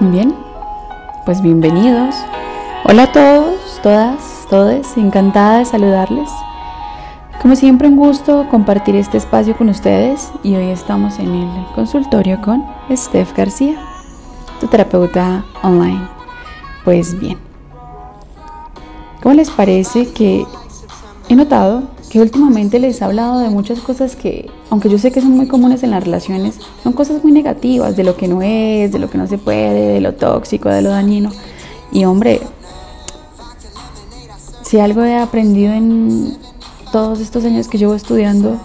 Muy bien, pues bienvenidos. Hola a todos, todas, todes, encantada de saludarles. Como siempre un gusto compartir este espacio con ustedes y hoy estamos en el consultorio con Steph García, tu terapeuta online. Pues bien, ¿cómo les parece que he notado que últimamente les he hablado de muchas cosas que, aunque yo sé que son muy comunes en las relaciones, son cosas muy negativas, de lo que no es, de lo que no se puede, de lo tóxico, de lo dañino. Y hombre, si algo he aprendido en todos estos años que llevo estudiando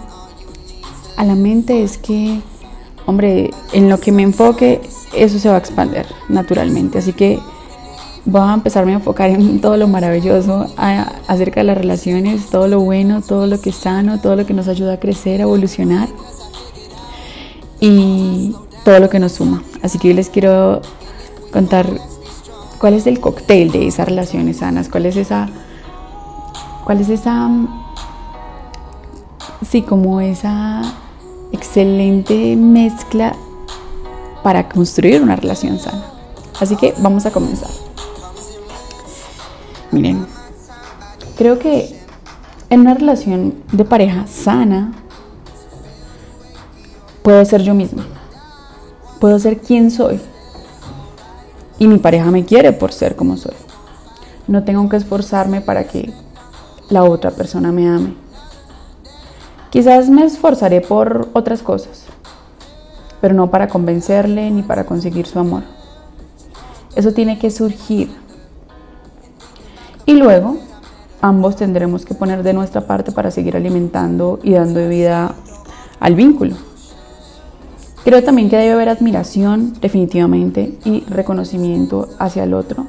a la mente es que, hombre, en lo que me enfoque, eso se va a expandir naturalmente. Así que voy a empezarme a enfocar en todo lo maravilloso acerca de las relaciones, todo lo bueno, todo lo que es sano, todo lo que nos ayuda a crecer, a evolucionar y todo lo que nos suma. Así que hoy les quiero contar cuál es el cóctel de esas relaciones sanas, cuál es esa, cuál es esa, sí, como esa excelente mezcla para construir una relación sana. Así que vamos a comenzar. Miren, creo que en una relación de pareja sana, puedo ser yo misma. Puedo ser quien soy. Y mi pareja me quiere por ser como soy. No tengo que esforzarme para que la otra persona me ame. Quizás me esforzaré por otras cosas, pero no para convencerle ni para conseguir su amor. Eso tiene que surgir y luego ambos tendremos que poner de nuestra parte para seguir alimentando y dando vida al vínculo. Creo también que debe haber admiración definitivamente y reconocimiento hacia el otro,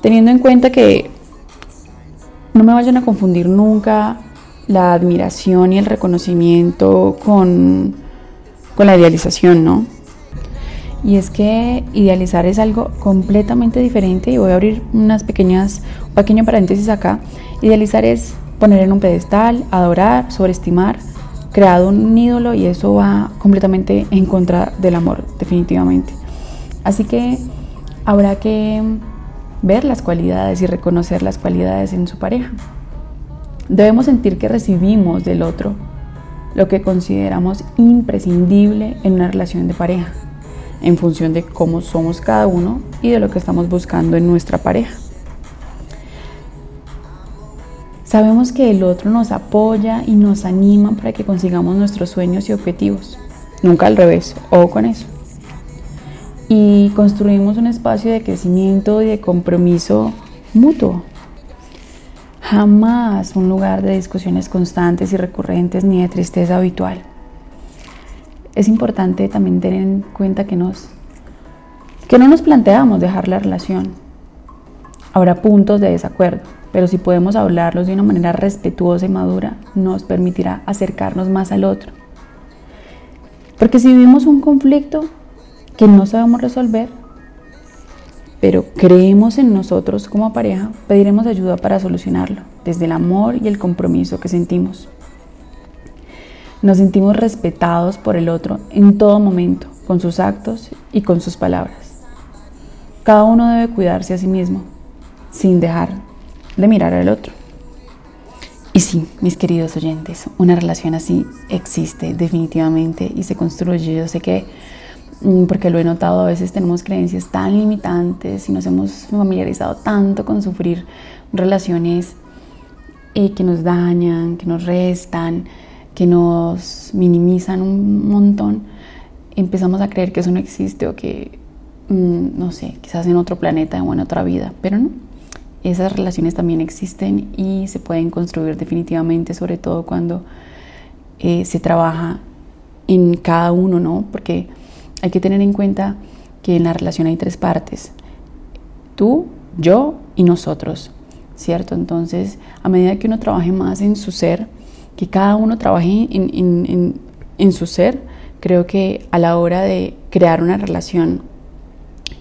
teniendo en cuenta que no me vayan a confundir nunca la admiración y el reconocimiento con, con la idealización, ¿no? Y es que idealizar es algo completamente diferente y voy a abrir unas pequeñas, un pequeño paréntesis acá. Idealizar es poner en un pedestal, adorar, sobreestimar, crear un ídolo y eso va completamente en contra del amor, definitivamente. Así que habrá que ver las cualidades y reconocer las cualidades en su pareja. Debemos sentir que recibimos del otro lo que consideramos imprescindible en una relación de pareja en función de cómo somos cada uno y de lo que estamos buscando en nuestra pareja. Sabemos que el otro nos apoya y nos anima para que consigamos nuestros sueños y objetivos. Nunca al revés, o con eso. Y construimos un espacio de crecimiento y de compromiso mutuo. Jamás un lugar de discusiones constantes y recurrentes ni de tristeza habitual es importante también tener en cuenta que, que no nos planteamos dejar la relación. Habrá puntos de desacuerdo, pero si podemos hablarlos de una manera respetuosa y madura, nos permitirá acercarnos más al otro. Porque si vivimos un conflicto que no sabemos resolver, pero creemos en nosotros como pareja, pediremos ayuda para solucionarlo, desde el amor y el compromiso que sentimos. Nos sentimos respetados por el otro en todo momento, con sus actos y con sus palabras. Cada uno debe cuidarse a sí mismo, sin dejar de mirar al otro. Y sí, mis queridos oyentes, una relación así existe definitivamente y se construye. Yo sé que, mm, porque lo he notado, a veces tenemos creencias tan limitantes y nos hemos familiarizado tanto con sufrir relaciones eh, que nos dañan, que nos restan, que nos minimizan un montón, empezamos a creer que eso no existe o que, mm, no sé, quizás en otro planeta o en otra vida, pero no. Esas relaciones también existen y se pueden construir definitivamente, sobre todo cuando eh, se trabaja en cada uno, ¿no? Porque hay que tener en cuenta que en la relación hay tres partes, tú, yo y nosotros, ¿cierto? Entonces, a medida que uno trabaje más en su ser, que cada uno trabaje en, su ser, creo que a la hora de crear una relación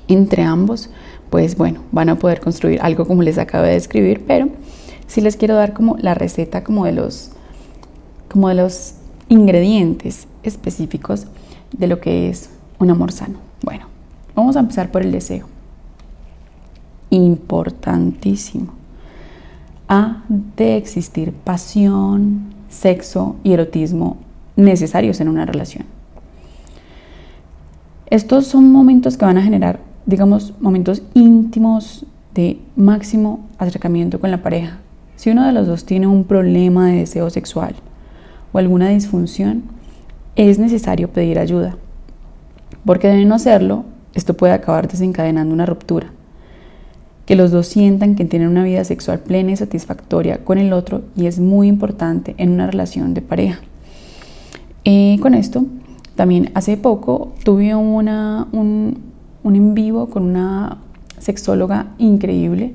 entre ambos, pues bueno, van a poder construir algo como les acabo de describir, pero sí les quiero dar como la receta como de los, como de los ingredientes específicos de lo que es un amor sano. Bueno, Vamos a empezar por el deseo. Importantísimo. Ha de existir pasión, sexo y erotismo necesarios en una relación. Estos son momentos que van a generar, digamos, momentos íntimos de máximo acercamiento con la pareja. Si uno de los dos tiene un problema de deseo sexual o alguna disfunción, es necesario pedir ayuda, porque de no hacerlo, esto puede acabar desencadenando una ruptura. Que los dos sientan que tienen una vida sexual plena y satisfactoria con el otro y es muy importante en una relación de pareja. Y con esto, también hace poco tuve una, un, un en vivo con una sexóloga increíble.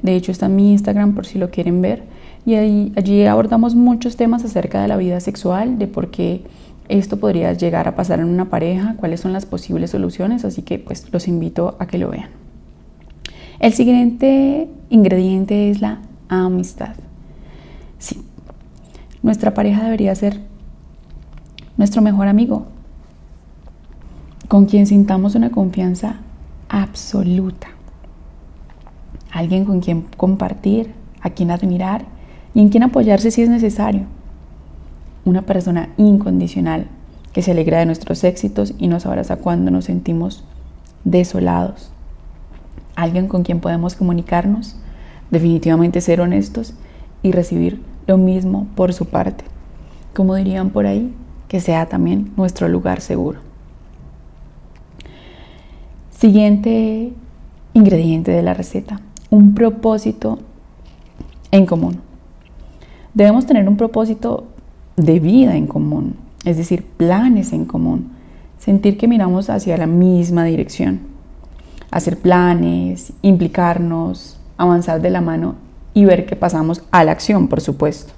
De hecho, está en mi Instagram por si lo quieren ver. Y ahí, allí abordamos muchos temas acerca de la vida sexual, de por qué esto podría llegar a pasar en una pareja, cuáles son las posibles soluciones, así que pues los invito a que lo vean. El siguiente ingrediente es la amistad. Sí, nuestra pareja debería ser nuestro mejor amigo, con quien sintamos una confianza absoluta. Alguien con quien compartir, a quien admirar y en quien apoyarse si es necesario. Una persona incondicional que se alegra de nuestros éxitos y nos abraza cuando nos sentimos desolados. Alguien con quien podemos comunicarnos, definitivamente ser honestos y recibir lo mismo por su parte. Como dirían por ahí, que sea también nuestro lugar seguro. Siguiente ingrediente de la receta, un propósito en común. Debemos tener un propósito de vida en común, es decir, planes en común, sentir que miramos hacia la misma dirección, hacer planes, implicarnos, avanzar de la mano y ver que pasamos a la acción, por supuesto.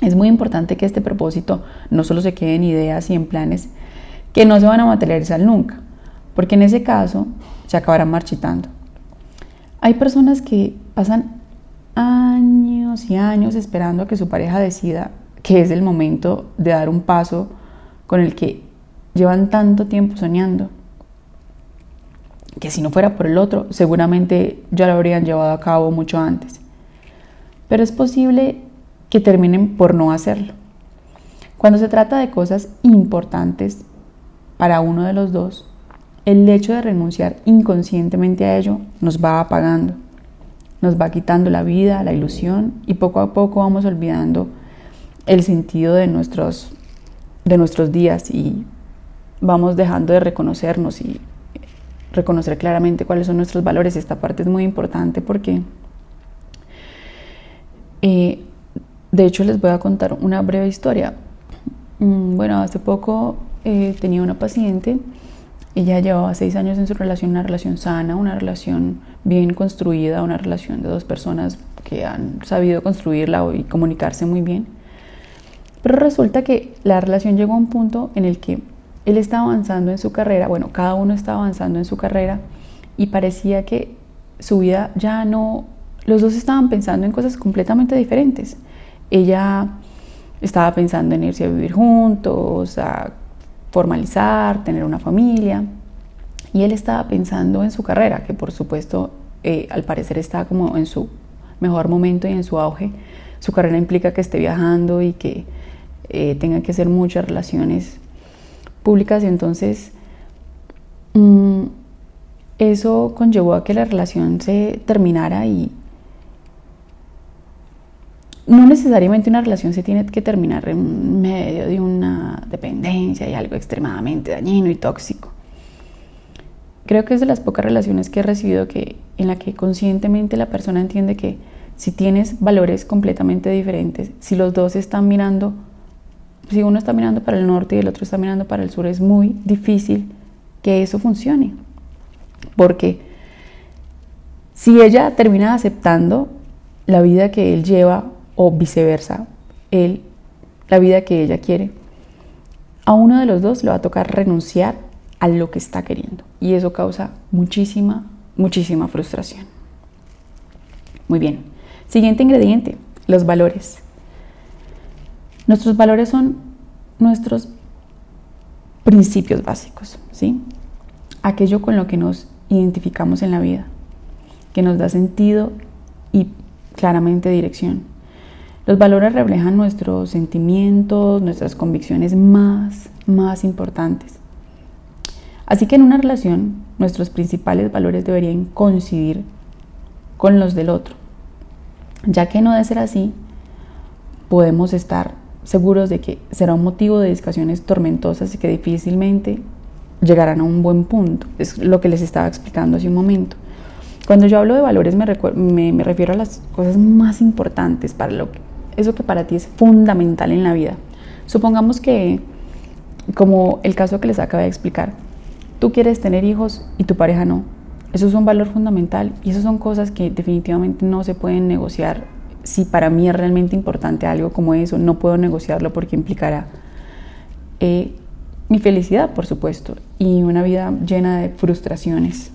Es muy importante que este propósito no solo se quede en ideas y en planes que no se van a materializar nunca, porque en ese caso se acabarán marchitando. Hay personas que pasan años y años esperando a que su pareja decida que es el momento de dar un paso con el que llevan tanto tiempo soñando, que si no fuera por el otro, seguramente ya lo habrían llevado a cabo mucho antes. Pero es posible que terminen por no hacerlo. Cuando se trata de cosas importantes para uno de los dos, el hecho de renunciar inconscientemente a ello nos va apagando, nos va quitando la vida, la ilusión y poco a poco vamos olvidando el sentido de nuestros, de nuestros días y vamos dejando de reconocernos y reconocer claramente cuáles son nuestros valores. Esta parte es muy importante porque, eh, de hecho, les voy a contar una breve historia. Mm, bueno, hace poco eh, tenía una paciente ella llevaba seis años en su relación, una relación sana, una relación bien construida, una relación de dos personas que han sabido construirla y comunicarse muy bien. Pero resulta que la relación llegó a un punto en el que él estaba avanzando en su carrera, bueno, cada uno estaba avanzando en su carrera y parecía que su vida ya no, los dos estaban pensando en cosas completamente diferentes. Ella estaba pensando en irse a vivir juntos, a formalizar, tener una familia. Y él estaba pensando en su carrera, que por supuesto eh, al parecer está como en su mejor momento y en su auge. Su carrera implica que esté viajando y que eh, tenga que hacer muchas relaciones públicas entonces mm, eso conllevó a que la relación se terminara y no necesariamente una relación se tiene que terminar en medio de una dependencia y algo extremadamente dañino y tóxico. Creo que es de las pocas relaciones que he recibido que, en la que conscientemente la persona entiende que si tienes valores completamente diferentes, si los dos están mirando, si uno está mirando para el norte y el otro está mirando para el sur, es muy difícil que eso funcione. Porque si ella termina aceptando la vida que él lleva o viceversa, él, la vida que ella quiere, a uno de los dos le va a tocar renunciar a lo que está queriendo y eso causa muchísima, muchísima frustración. Muy bien, siguiente ingrediente, los valores. Nuestros valores son nuestros principios básicos, ¿sí? aquello con lo que nos identificamos en la vida, que nos da sentido y claramente dirección. Los valores reflejan nuestros sentimientos, nuestras convicciones más, más importantes. Así que en una relación, nuestros principales valores deberían coincidir con los del otro. Ya que no de ser así, podemos estar seguros de que será un motivo de discusiones tormentosas y que difícilmente llegarán a un buen punto. Es lo que les estaba explicando hace un momento. Cuando yo hablo de valores me, refiero a las cosas más importantes para lo que, eso que para ti es fundamental en la vida. Supongamos que, como el caso que les acabé de explicar, tú quieres tener hijos y tu pareja no. Eso es un valor fundamental y esas son cosas que definitivamente no se pueden negociar si para mí es realmente importante algo como eso, no puedo negociarlo porque implicará eh, mi felicidad, por supuesto, y una vida llena de frustraciones.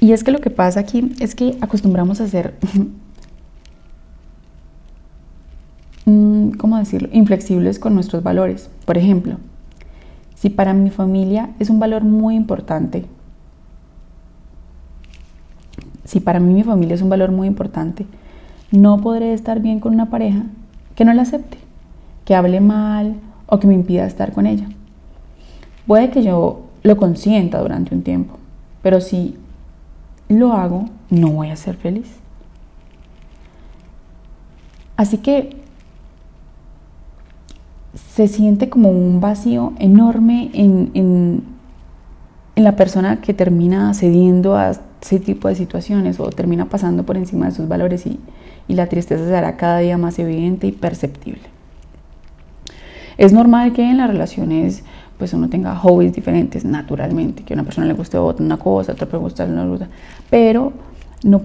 Y es que lo que pasa aquí es que acostumbramos a ser, mm, ¿cómo decirlo?, inflexibles con nuestros valores. Por ejemplo, si para mi familia es un valor muy importante, si para mí mi familia es un valor muy importante, no podré estar bien con una pareja que no la acepte, que hable mal o que me impida estar con ella. Puede que yo lo consienta durante un tiempo, pero si lo hago, no voy a ser feliz. Así que se siente como un vacío enorme en, en, la persona que termina cediendo a ese tipo de situaciones o termina pasando por encima de sus valores y, y la tristeza se hará cada día más evidente y perceptible. Es normal que en las relaciones pues uno tenga hobbies diferentes naturalmente, que a una persona le guste una cosa, a otra le gusta una cosa, pero no,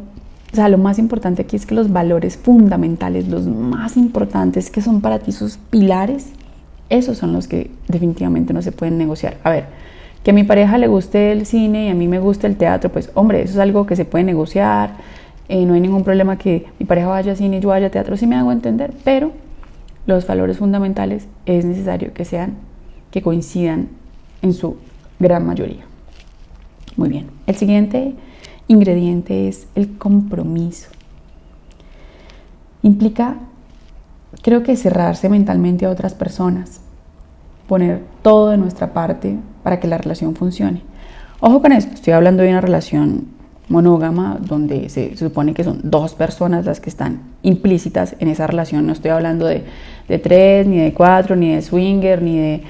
o sea, lo más importante aquí es que los valores fundamentales, los más importantes que son para ti sus pilares, esos son los que definitivamente no se pueden negociar. A ver, que a mi pareja le guste el cine y a mí me guste el teatro, pues hombre, eso es algo que se puede negociar, eh, no hay ningún problema que mi pareja vaya a cine yo vaya a teatro, si me hago entender, pero los valores fundamentales es necesario que sean, que coincidan en su gran mayoría. Muy bien, el siguiente ingrediente es el compromiso. Implica, creo que cerrarse mentalmente a otras personas, poner todo de nuestra parte para que la relación funcione. Ojo con esto, estoy hablando de una relación monógama, donde se, supone que son dos personas las que están implícitas en esa relación. No estoy hablando de, tres, ni de cuatro, ni de swinger, ni de...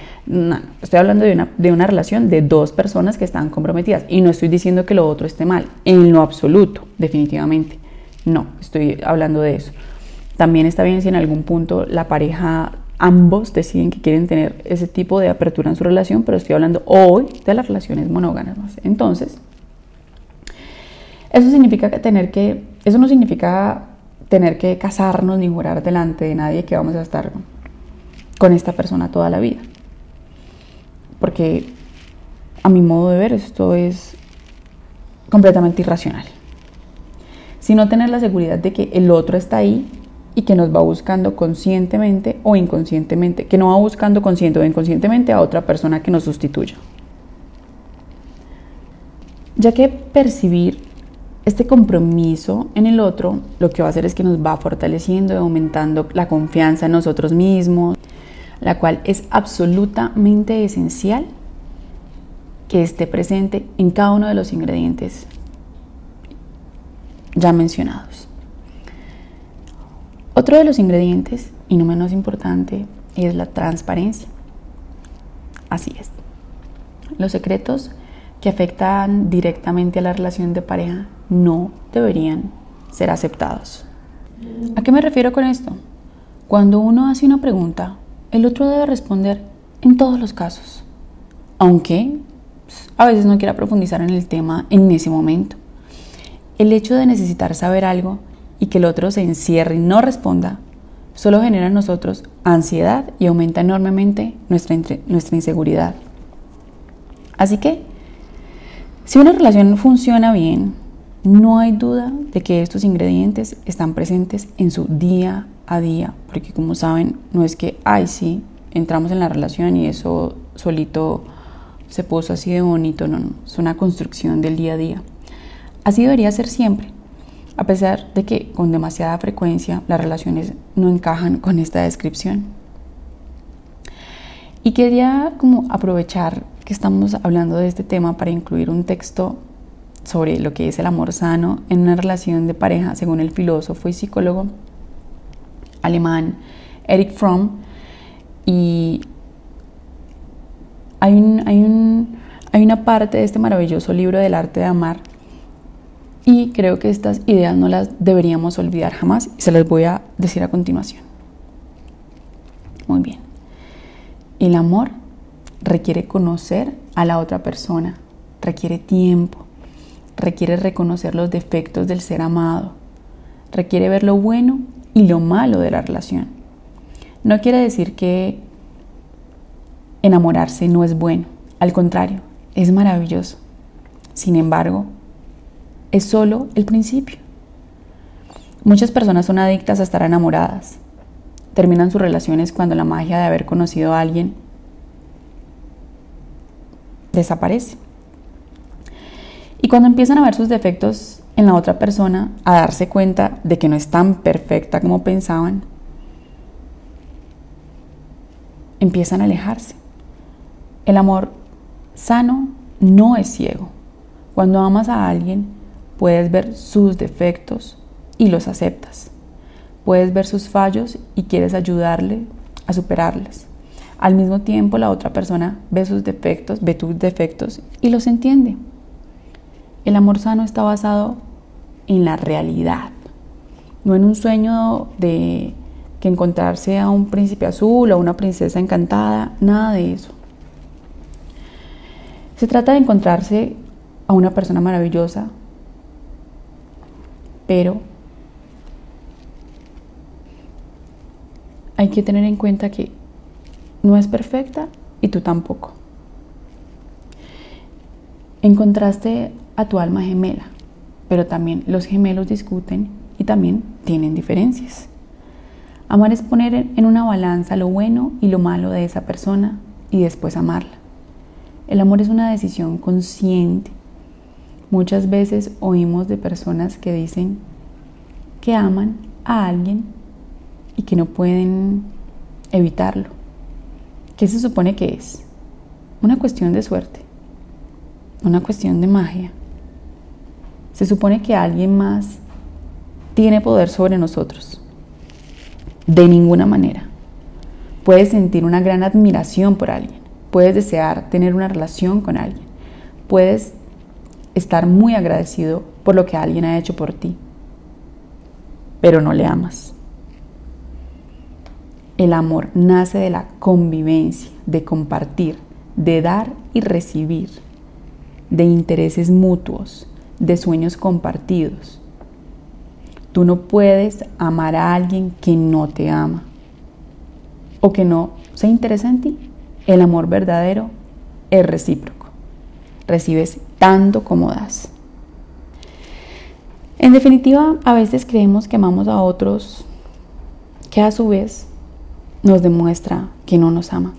estoy hablando de una, de una relación de dos personas que están comprometidas. Y no estoy diciendo que lo otro esté mal, en lo absoluto, definitivamente. No, estoy hablando de eso. También está bien si en algún punto la pareja ambos deciden que quieren tener ese tipo de apertura en su relación, pero estoy hablando hoy de las relaciones monógamas. Entonces, eso significa tener que, eso no significa tener que casarnos ni jurar delante de nadie que vamos a estar con esta persona toda la vida. Porque a mi modo de ver esto es completamente irracional. Sino tener la seguridad de que el otro está ahí y que nos va buscando conscientemente o inconscientemente, que no va buscando consciente o inconscientemente a otra persona que nos sustituya. Ya que percibir este compromiso en el otro lo que va a hacer es que nos va fortaleciendo y aumentando la confianza en nosotros mismos, la cual es absolutamente esencial que esté presente en cada uno de los ingredientes ya mencionados. Otro de los ingredientes, y no menos importante, es la transparencia. Así es. Los secretos que afectan directamente a la relación de pareja no deberían ser aceptados. ¿A qué me refiero con esto? Cuando uno hace una pregunta, el otro debe responder en todos los casos, aunque pues, a veces no quiera profundizar en el tema en ese momento. El hecho de necesitar saber algo y que el otro se encierre y no responda solo genera en nosotros ansiedad y aumenta enormemente nuestra, nuestra inseguridad. Así que, si una relación funciona bien, no hay duda de que estos ingredientes están presentes en su día a día, porque como saben, no es que, ay, sí, entramos en la relación y eso solito se puso así de bonito, no, no, es una construcción del día a día. Así debería ser siempre, a pesar de que con demasiada frecuencia las relaciones no encajan con esta descripción. Y quería como aprovechar que estamos hablando de este tema para incluir un texto sobre lo que es el amor sano en una relación de pareja, según el filósofo y psicólogo alemán Eric Fromm. Y hay, hay una parte de este maravilloso libro del arte de amar y creo que estas ideas no las deberíamos olvidar jamás y se las voy a decir a continuación. Muy bien. El amor requiere conocer a la otra persona, requiere tiempo, requiere reconocer los defectos del ser amado, requiere ver lo bueno y lo malo de la relación. No quiere decir que enamorarse no es bueno, al contrario, es maravilloso. Sin embargo, es solo el principio. Muchas personas son adictas a estar enamoradas. Terminan sus relaciones cuando la magia de haber conocido a alguien desaparece. Cuando empiezan a ver sus defectos en la otra persona, a darse cuenta de que no es tan perfecta como pensaban, empiezan a alejarse. El amor sano no es ciego. Cuando amas a alguien, puedes ver sus defectos y los aceptas. Puedes ver sus fallos y quieres ayudarle a superarles. Al mismo tiempo, la otra persona ve sus defectos, ve tus defectos y los entiende. El amor sano está basado en la realidad, no en un sueño de que encontrarse a un príncipe azul o una princesa encantada, nada de eso. Se trata de encontrarse a una persona maravillosa, pero hay que tener en cuenta que no es perfecta y tú tampoco. Encontraste a tu alma gemela, pero también los gemelos discuten y también tienen diferencias. Amar es poner en una balanza lo bueno y lo malo de esa persona y después amarla. El amor es una decisión consciente. Muchas veces oímos de personas que dicen que aman a alguien y que no pueden evitarlo. ¿Qué se supone que es? Una cuestión de suerte, una cuestión de magia. Se supone que alguien más tiene poder sobre nosotros. De ninguna manera. Puedes sentir una gran admiración por alguien. Puedes desear tener una relación con alguien. Puedes estar muy agradecido por lo que alguien ha hecho por ti. Pero no le amas. El amor nace de la convivencia, de compartir, de dar y recibir, de intereses mutuos, de sueños compartidos. Tú no puedes amar a alguien que no te ama o que no se interesa en ti. El amor verdadero es recíproco. Recibes tanto como das. En definitiva, a veces creemos que amamos a otros que a su vez nos demuestra que no nos ama.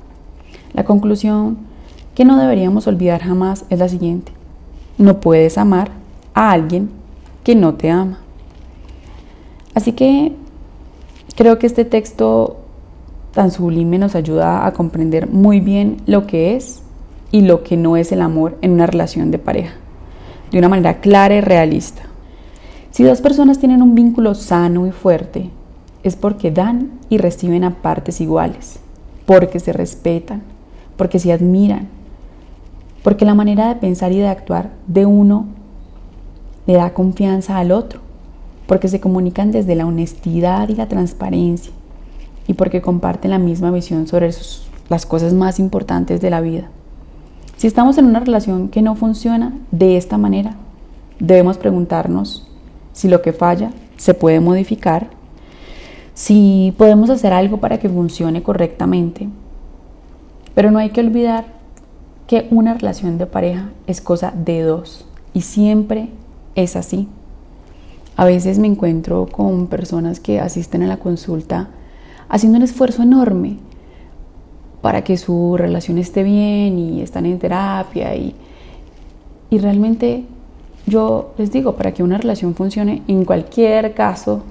La conclusión que no deberíamos olvidar jamás es la siguiente. No puedes amar a alguien que no te ama. Así que creo que este texto tan sublime nos ayuda a comprender muy bien lo que es y lo que no es el amor en una relación de pareja, de una manera clara y realista. Si dos personas tienen un vínculo sano y fuerte, es porque dan y reciben a partes iguales, porque se respetan, porque se admiran, porque la manera de pensar y de actuar de uno le da confianza al otro, porque se comunican desde la honestidad y la transparencia, y porque comparten la misma visión sobre las cosas más importantes de la vida. Si estamos en una relación que no funciona de esta manera, debemos preguntarnos si lo que falla se puede modificar, si podemos hacer algo para que funcione correctamente. Pero no hay que olvidar que una relación de pareja es cosa de dos y siempre es así. A veces me encuentro con personas que asisten a la consulta haciendo un esfuerzo enorme para que su relación esté bien y están en terapia y, y realmente yo les digo, para que una relación funcione, en cualquier caso,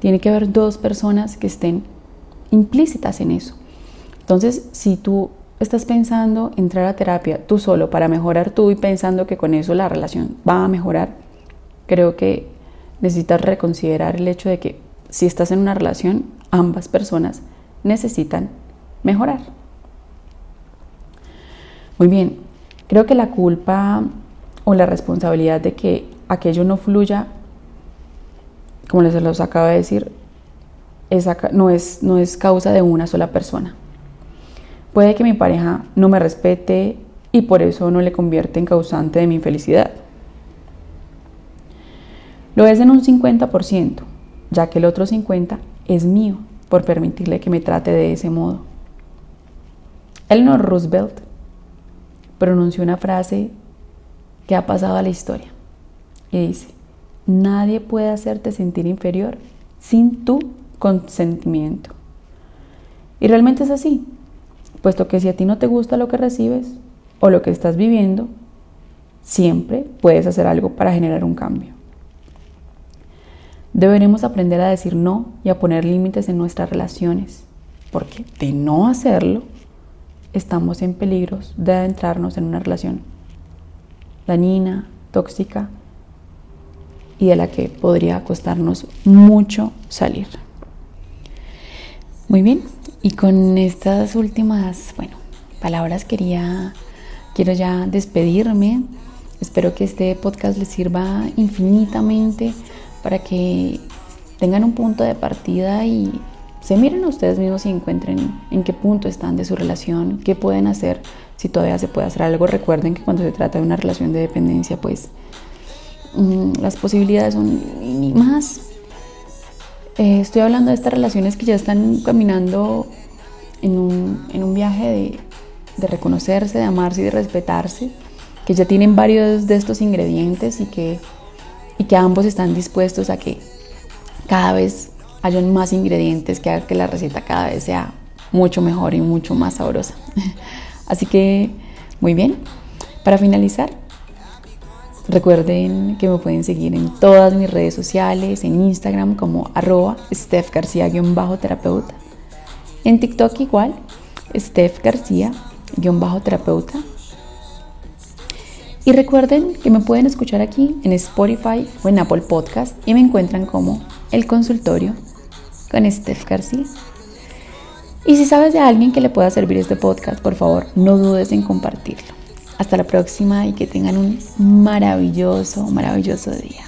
tiene que haber dos personas que estén implícitas en eso. Entonces, si tú estás pensando entrar a terapia tú solo para mejorar tú y pensando que con eso la relación va a mejorar, creo que necesitas reconsiderar el hecho de que si estás en una relación, ambas personas necesitan mejorar. Muy bien, creo que la culpa o la responsabilidad de que aquello no fluya, como les los acabo de decir, no, es, no es causa de una sola persona. Puede que mi pareja no me respete y por eso no le convierte en causante de mi infelicidad. Lo es en un 50%, ya que el otro 50% es mío por permitirle que me trate de ese modo. Eleanor Roosevelt pronunció una frase que ha pasado a la historia y dice, nadie puede hacerte sentir inferior sin tu consentimiento. Y realmente es así, puesto que si a ti no te gusta lo que recibes o lo que estás viviendo, siempre puedes hacer algo para generar un cambio. Deberemos aprender a decir no y a poner límites en nuestras relaciones, porque de no hacerlo, estamos en peligro de adentrarnos en una relación dañina, tóxica y de la que podría costarnos mucho salir. Muy bien, y con estas últimas, bueno, palabras quería quiero ya despedirme. Espero que este podcast les sirva infinitamente para que tengan un punto de partida y se miren a ustedes mismos y encuentren en qué punto están de su relación, qué pueden hacer, si todavía se puede hacer algo. Recuerden que cuando se trata de una relación de dependencia, pues mm, las posibilidades son mínimas. Eh, estoy hablando de estas relaciones que ya están caminando en un, en un viaje de, de reconocerse, de amarse y de respetarse, que ya tienen varios de estos ingredientes y que, y que ambos están dispuestos a que cada vez hayan más ingredientes que hagan que la receta cada vez sea mucho mejor y mucho más sabrosa. Así que, muy bien. Para finalizar, recuerden que me pueden seguir en todas mis redes sociales, en Instagram como arroba Steph García-terapeuta. En TikTok igual, Steph García-terapeuta. Y recuerden que me pueden escuchar aquí en Spotify o en Apple Podcast y me encuentran como El Consultorio con Steph García. Y si sabes de alguien que le pueda servir este podcast, por favor, no dudes en compartirlo. Hasta la próxima y que tengan un maravilloso, maravilloso día.